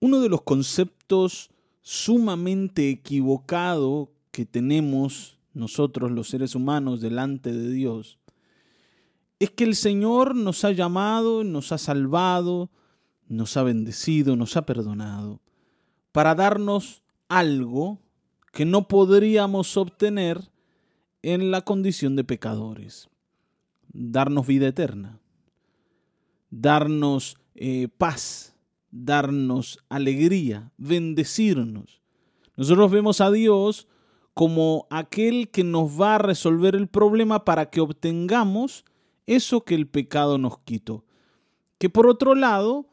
Uno de los conceptos sumamente equivocado que tenemos nosotros los seres humanos delante de Dios es que el Señor nos ha llamado, nos ha salvado, nos ha bendecido, nos ha perdonado, para darnos algo que no podríamos obtener en la condición de pecadores. Darnos vida eterna, darnos eh, paz, darnos alegría, bendecirnos. Nosotros vemos a Dios como aquel que nos va a resolver el problema para que obtengamos eso que el pecado nos quitó. Que por otro lado,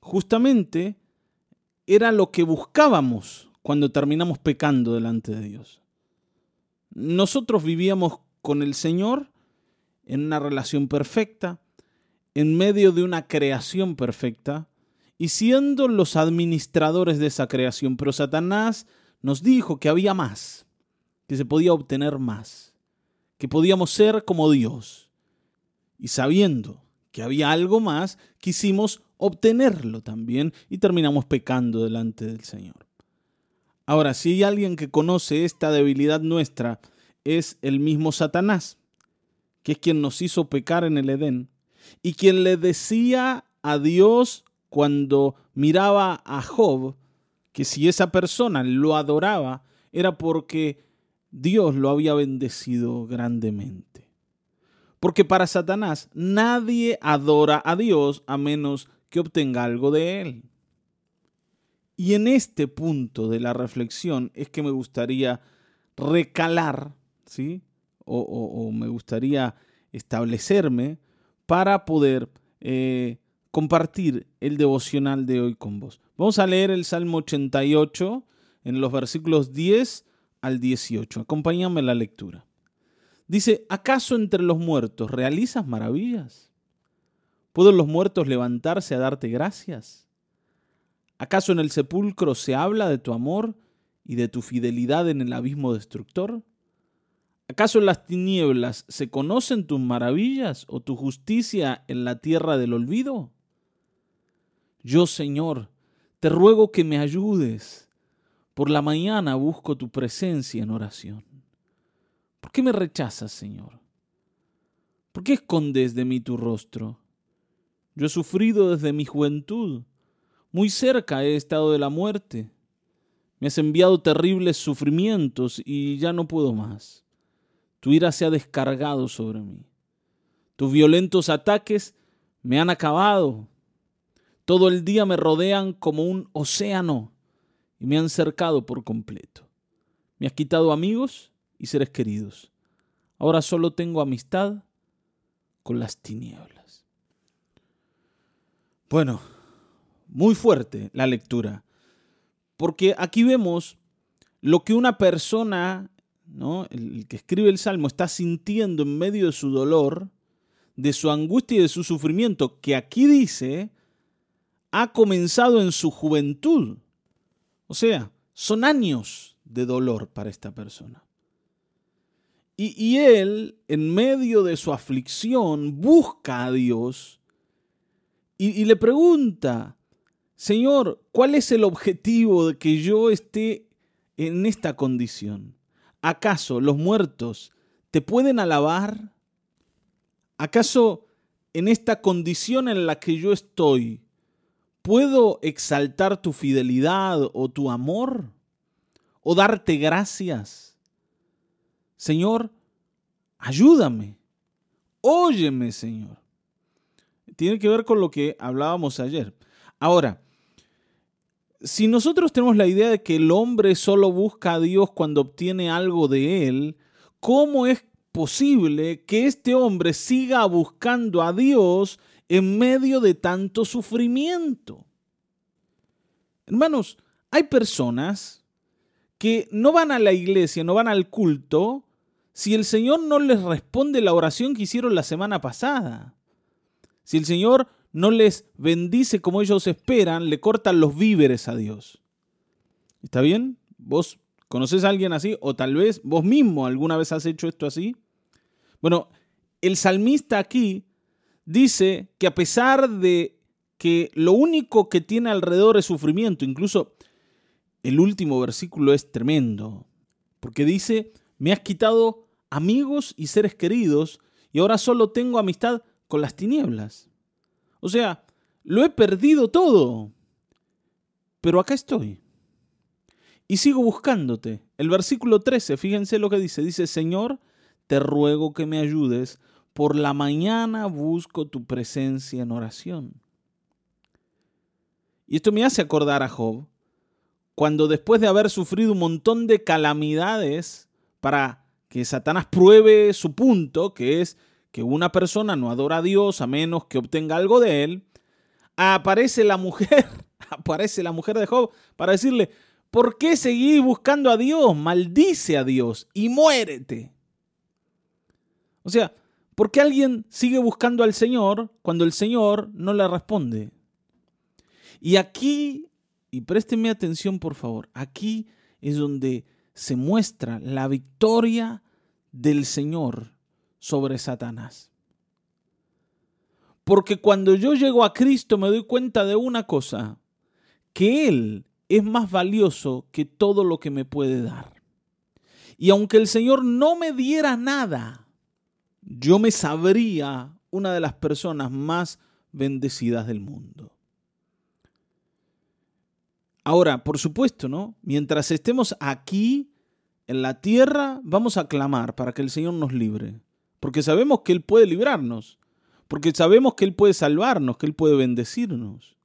justamente era lo que buscábamos cuando terminamos pecando delante de Dios. Nosotros vivíamos con el Señor en una relación perfecta, en medio de una creación perfecta, y siendo los administradores de esa creación. Pero Satanás nos dijo que había más, que se podía obtener más, que podíamos ser como Dios y sabiendo que había algo más, quisimos obtenerlo también y terminamos pecando delante del Señor. Ahora, si hay alguien que conoce esta debilidad nuestra, es el mismo Satanás, que es quien nos hizo pecar en el Edén y quien le decía a Dios cuando miraba a Job que si esa persona lo adoraba era porque Dios lo había bendecido grandemente. Porque para Satanás nadie adora a Dios a menos que obtenga algo de él. Y en este punto de la reflexión es que me gustaría recalar, ¿sí? O, me gustaría establecerme para poder eh, compartir el devocional de hoy con vos. Vamos a leer el Salmo 88 en los versículos 10 al 18. Acompáñame la lectura. Dice, ¿acaso entre los muertos realizas maravillas? ¿Pueden los muertos levantarse a darte gracias? ¿Acaso en el sepulcro se habla de tu amor y de tu fidelidad en el abismo destructor? ¿Acaso en las tinieblas se conocen tus maravillas o tu justicia en la tierra del olvido? Yo, Señor, te ruego que me ayudes. Por la mañana busco tu presencia en oración. ¿Por qué me rechazas, Señor? ¿Por qué escondes de mí tu rostro? Yo he sufrido desde mi juventud. Muy cerca he estado de la muerte. Me has enviado terribles sufrimientos y ya no puedo más. Tu ira se ha descargado sobre mí. Tus violentos ataques me han acabado. Todo el día me rodean como un océano y me han cercado por completo. Me has quitado amigos y seres queridos. Ahora solo tengo amistad con las tinieblas. Bueno, muy fuerte la lectura, porque aquí vemos lo que una persona, ¿no? el que escribe el Salmo, está sintiendo en medio de su dolor, de su angustia y de su sufrimiento, que aquí dice, ha comenzado en su juventud. O sea, son años de dolor para esta persona. Y, él, en medio de su aflicción, busca a Dios y, le pregunta, Señor, ¿cuál es el objetivo de que yo esté en esta condición? ¿Acaso los muertos te pueden alabar? ¿Acaso en esta condición en la que yo estoy, puedo exaltar tu fidelidad o tu amor? ¿O darte gracias? Señor, ayúdame, óyeme, Señor. Tiene que ver con lo que hablábamos ayer. Ahora, si nosotros tenemos la idea de que el hombre solo busca a Dios cuando obtiene algo de Él, ¿cómo es posible que este hombre siga buscando a Dios en medio de tanto sufrimiento? Hermanos, hay personas que no van a la iglesia, no van al culto, si el Señor no les responde la oración que hicieron la semana pasada? Si el Señor no les bendice como ellos esperan, le cortan los víveres a Dios. ¿Está bien? ¿Vos conoces a alguien así? O tal vez vos mismo alguna vez has hecho esto así. Bueno, el salmista aquí dice que a pesar de que lo único que tiene alrededor es sufrimiento. Incluso el último versículo es tremendo, porque dice, me has quitado amigos y seres queridos y ahora solo tengo amistad con las tinieblas. O sea, lo he perdido todo, pero acá estoy. Y sigo buscándote. El versículo 13, fíjense lo que dice. Dice, Señor, te ruego que me ayudes. Por la mañana busco tu presencia en oración. Y esto me hace acordar a Job, cuando después de haber sufrido un montón de calamidades para que Satanás pruebe su punto, que es que una persona no adora a Dios a menos que obtenga algo de él, aparece la mujer, aparece la mujer de Job para decirle, ¿por qué seguís buscando a Dios? Maldice a Dios y muérete. O sea, ¿por qué alguien sigue buscando al Señor cuando el Señor no le responde? Y aquí, y présteme atención por favor, aquí es donde se muestra la victoria del Señor sobre Satanás. Porque cuando yo llego a Cristo me doy cuenta de una cosa, que Él es más valioso que todo lo que me puede dar. Y aunque el Señor no me diera nada, yo me sabría una de las personas más bendecidas del mundo. Ahora, por supuesto, ¿no? Mientras estemos aquí en la tierra, vamos a clamar para que el Señor nos libre, porque sabemos que Él puede librarnos, porque sabemos que Él puede salvarnos, que Él puede bendecirnos.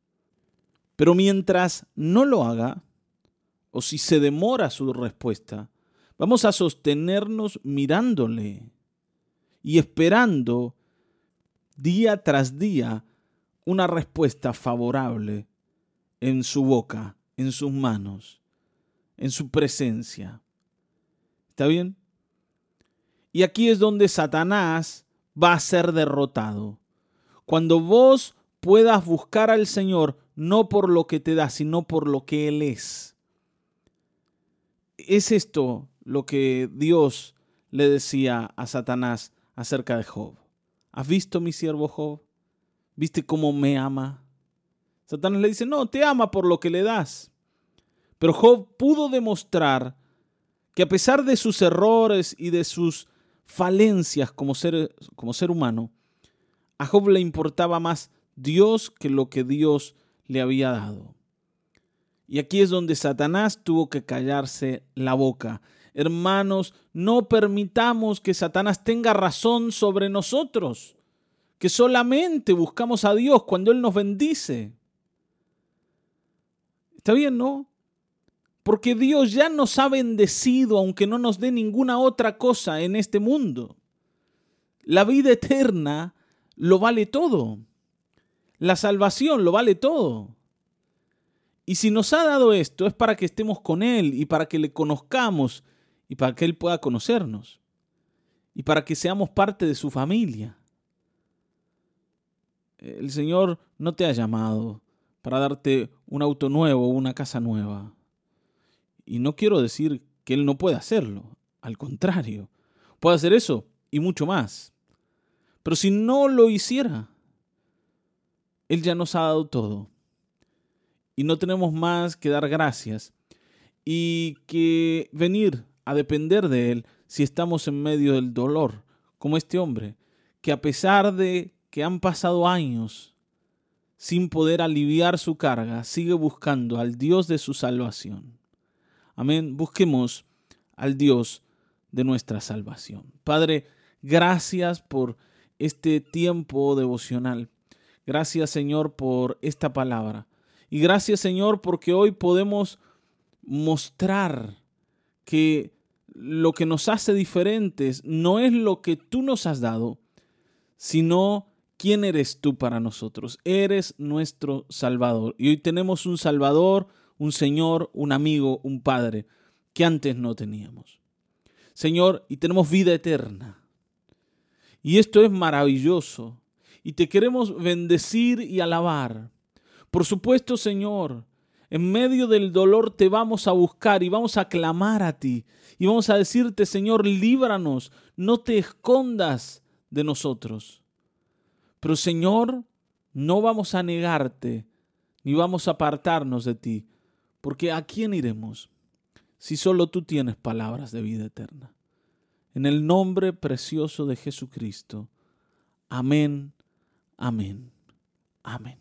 Pero mientras no lo haga, o si se demora su respuesta, vamos a sostenernos mirándole y esperando día tras día una respuesta favorable en su boca en sus manos, en su presencia. ¿Está bien? Y aquí es donde Satanás va a ser derrotado. Cuando vos puedas buscar al Señor no por lo que te da, sino por lo que Él es. Es esto lo que Dios le decía a Satanás acerca de Job. ¿Has visto mi siervo Job? ¿Viste cómo me ama? Satanás le dice, no, te ama por lo que le das. Pero Job pudo demostrar que a pesar de sus errores y de sus falencias como ser, como ser humano, a Job le importaba más Dios que lo que Dios le había dado. Y aquí es donde Satanás tuvo que callarse la boca. Hermanos, no permitamos que Satanás tenga razón sobre nosotros, que solamente buscamos a Dios cuando Él nos bendice. Está bien, ¿no? Porque Dios ya nos ha bendecido aunque no nos dé ninguna otra cosa en este mundo. La vida eterna lo vale todo. La salvación lo vale todo. Y si nos ha dado esto es para que estemos con Él y para que le conozcamos y para que Él pueda conocernos y para que seamos parte de su familia. El Señor no te ha llamado para darte un auto nuevo una casa nueva. Y no quiero decir que Él no puede hacerlo, al contrario, puede hacer eso y mucho más. Pero si no lo hiciera, Él ya nos ha dado todo. Y no tenemos más que dar gracias y que venir a depender de Él si estamos en medio del dolor, como este hombre, que a pesar de que han pasado años sin poder aliviar su carga, sigue buscando al Dios de su salvación. Amén. Busquemos al Dios de nuestra salvación. Padre, gracias por este tiempo devocional. Gracias Señor por esta palabra. Y gracias Señor porque hoy podemos mostrar que lo que nos hace diferentes no es lo que tú nos has dado, sino ¿Quién eres tú para nosotros? Eres nuestro Salvador. Y hoy tenemos un Salvador, un Señor, un amigo, un Padre, que antes no teníamos. Señor, y tenemos vida eterna. Y esto es maravilloso. Y te queremos bendecir y alabar. Por supuesto, Señor, en medio del dolor te vamos a buscar y vamos a clamar a ti. Y vamos a decirte, Señor, líbranos, no te escondas de nosotros. Pero Señor, No vamos a negarte, ni vamos a apartarnos de ti, porque ¿a quién iremos si solo tú tienes palabras de vida eterna? En el nombre precioso de Jesucristo. Amén, amén, amén.